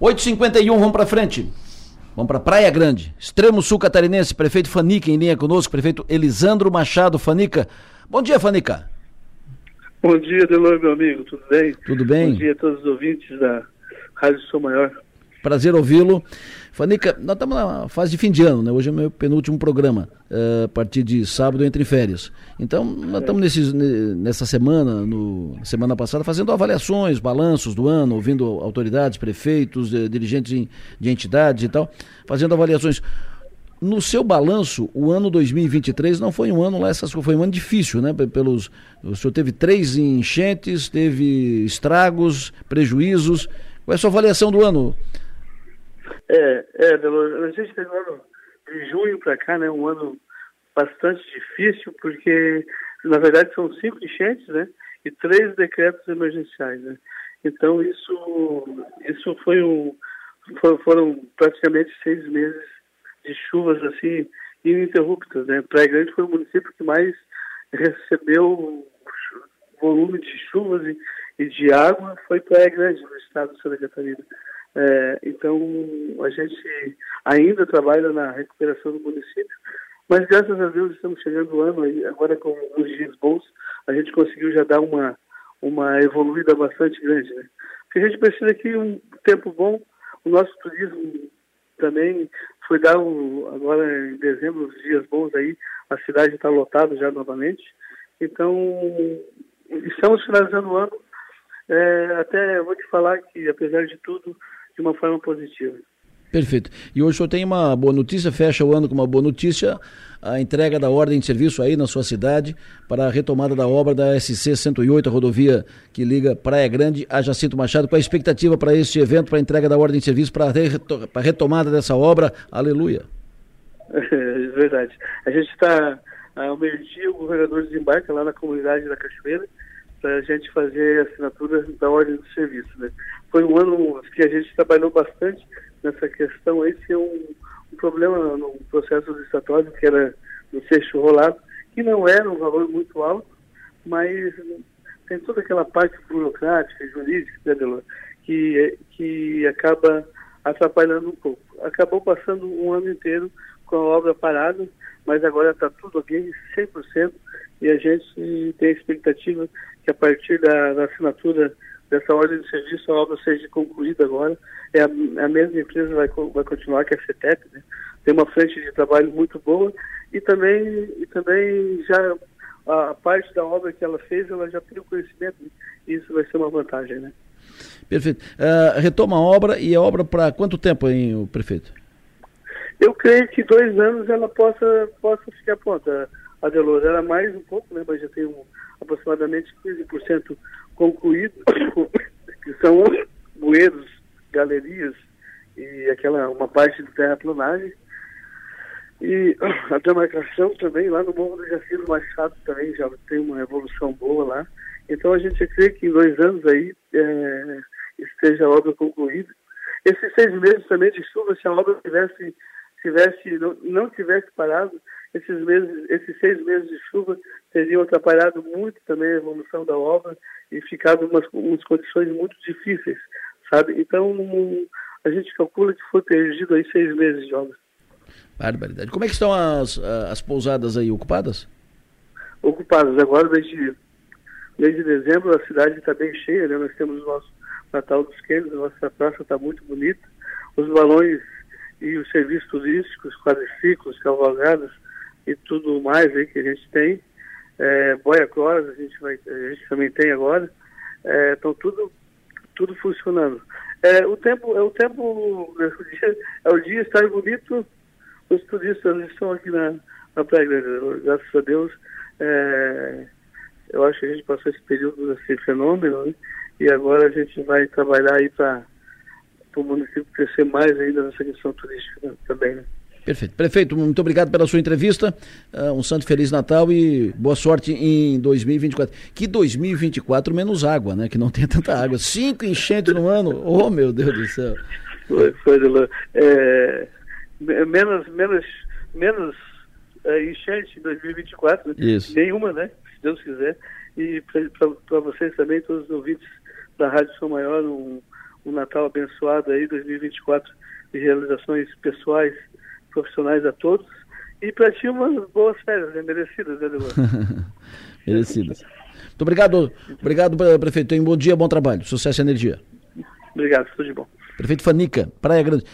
8h51, vamos para frente. Vamos para Praia Grande. Extremo Sul Catarinense, prefeito Fanica em linha conosco, prefeito Elisandro Machado Fanica. Bom dia, Fanica. Bom dia, Delor, meu amigo, tudo bem? Tudo bem. Bom dia a todos os ouvintes da Rádio Sou Maior. Prazer ouvi-lo. Fanica, nós estamos na fase de fim de ano, né? Hoje é o meu penúltimo programa, uh, a partir de sábado entre férias. Então, nós estamos nesses, nessa semana, no, semana passada, fazendo avaliações, balanços do ano, ouvindo autoridades, prefeitos, eh, dirigentes de, de entidades e tal, fazendo avaliações. No seu balanço, o ano 2023 não foi um ano lá, essas foi um ano difícil, né? Pelos, o senhor teve três enchentes, teve estragos, prejuízos. Qual é a sua avaliação do ano? É, é, a gente tem um ano de junho para cá, né? Um ano bastante difícil, porque na verdade são cinco enchentes, né? E três decretos emergenciais, né? Então isso, isso foi um, foram praticamente seis meses de chuvas assim ininterruptas, né? Praia Grande foi o município que mais recebeu volume de chuvas e, e de água, foi Praia Grande, no estado de Santa Catarina. É, então, a gente ainda trabalha na recuperação do município, mas graças a Deus estamos chegando o ano agora com os dias bons, a gente conseguiu já dar uma, uma evoluída bastante grande. Né? Porque a gente precisa aqui um tempo bom, o nosso turismo também foi dar um, agora em dezembro, os dias bons aí, a cidade está lotada já novamente. Então, estamos finalizando o ano. É, até vou te falar que, apesar de tudo, de uma forma positiva. Perfeito. E hoje o senhor tem uma boa notícia, fecha o ano com uma boa notícia, a entrega da ordem de serviço aí na sua cidade para a retomada da obra da SC 108, a rodovia que liga Praia Grande a Jacinto Machado. Qual a expectativa para este evento, para a entrega da ordem de serviço, para a retomada dessa obra? Aleluia. É verdade. A gente está, ao meio-dia, o governador desembarca lá na comunidade da Cachoeira para a gente fazer a assinatura da ordem de serviço. Né? Foi um ano que a gente trabalhou bastante nessa questão aí, tinha um, um problema no processo licitatório, que era no fecho rolado, que não era um valor muito alto, mas tem toda aquela parte burocrática, jurídica, né, que, que acaba atrapalhando um pouco. Acabou passando um ano inteiro com a obra parada, mas agora está tudo ok, 100%, e a gente tem a expectativa que a partir da, da, assinatura dessa ordem de serviço a obra seja concluída agora. É a, a mesma empresa vai, vai continuar, que é a CETEP, né? tem uma frente de trabalho muito boa e também, e também já a parte da obra que ela fez, ela já tem o conhecimento né? e isso vai ser uma vantagem, né? Perfeito. Uh, retoma a obra e a obra para quanto tempo, hein, prefeito? Eu creio que dois anos ela possa, possa ficar pronta. A Delor era mais um pouco, né, mas já tem um, aproximadamente 15% concluído, que são bueiros, galerias e aquela uma parte de terraplanagem. E a demarcação também, lá no Morro do Jacinto Machado também já tem uma evolução boa lá. Então a gente crê que em dois anos aí é, esteja a obra concluída. Esses seis meses também de chuva, se a obra tivesse tivesse, não, não tivesse parado, esses, meses, esses seis meses de chuva teriam atrapalhado muito também a evolução da obra e ficado umas, umas condições muito difíceis, sabe? Então, a gente calcula que foi perdido aí seis meses de obra. Barbaridade. Como é que estão as, as pousadas aí, ocupadas? Ocupadas. Agora, desde, desde dezembro, a cidade está bem cheia, né? Nós temos o nosso Natal dos Quênios, a nossa praça está muito bonita. Os balões e os serviços turísticos, quadriciclos, cavalgadas e tudo mais aí que a gente tem. É, boia Cross, a gente, vai, a gente também tem agora. É, tudo, tudo funcionando. É, o tempo, é o tempo, é o dia, é estar bonito, os turistas estão aqui na, na Praia Grande, graças a Deus. Eu acho que a gente passou esse período, esse fenômeno, né? e agora a gente vai trabalhar aí para o município crescer mais ainda nessa questão turística também, né? Perfeito. Prefeito, muito obrigado pela sua entrevista. Uh, um santo feliz Natal e boa sorte em 2024. Que 2024 menos água, né? Que não tem tanta água. Cinco enchentes no ano. Oh, meu Deus do céu. Foi, foi é, menos, menos, menos é, enchente em 2024. Né? Isso. Nenhuma, né? Se Deus quiser. E para vocês também, todos os ouvintes da Rádio São Maior, um um Natal abençoado aí, 2024, de realizações pessoais, profissionais a todos. E para ti umas boas férias, né? merecidas, né, merecidas. Muito obrigado, obrigado, prefeito. Um bom dia, bom trabalho. Sucesso e energia. Obrigado, tudo de bom. Prefeito Fanica, Praia Grande.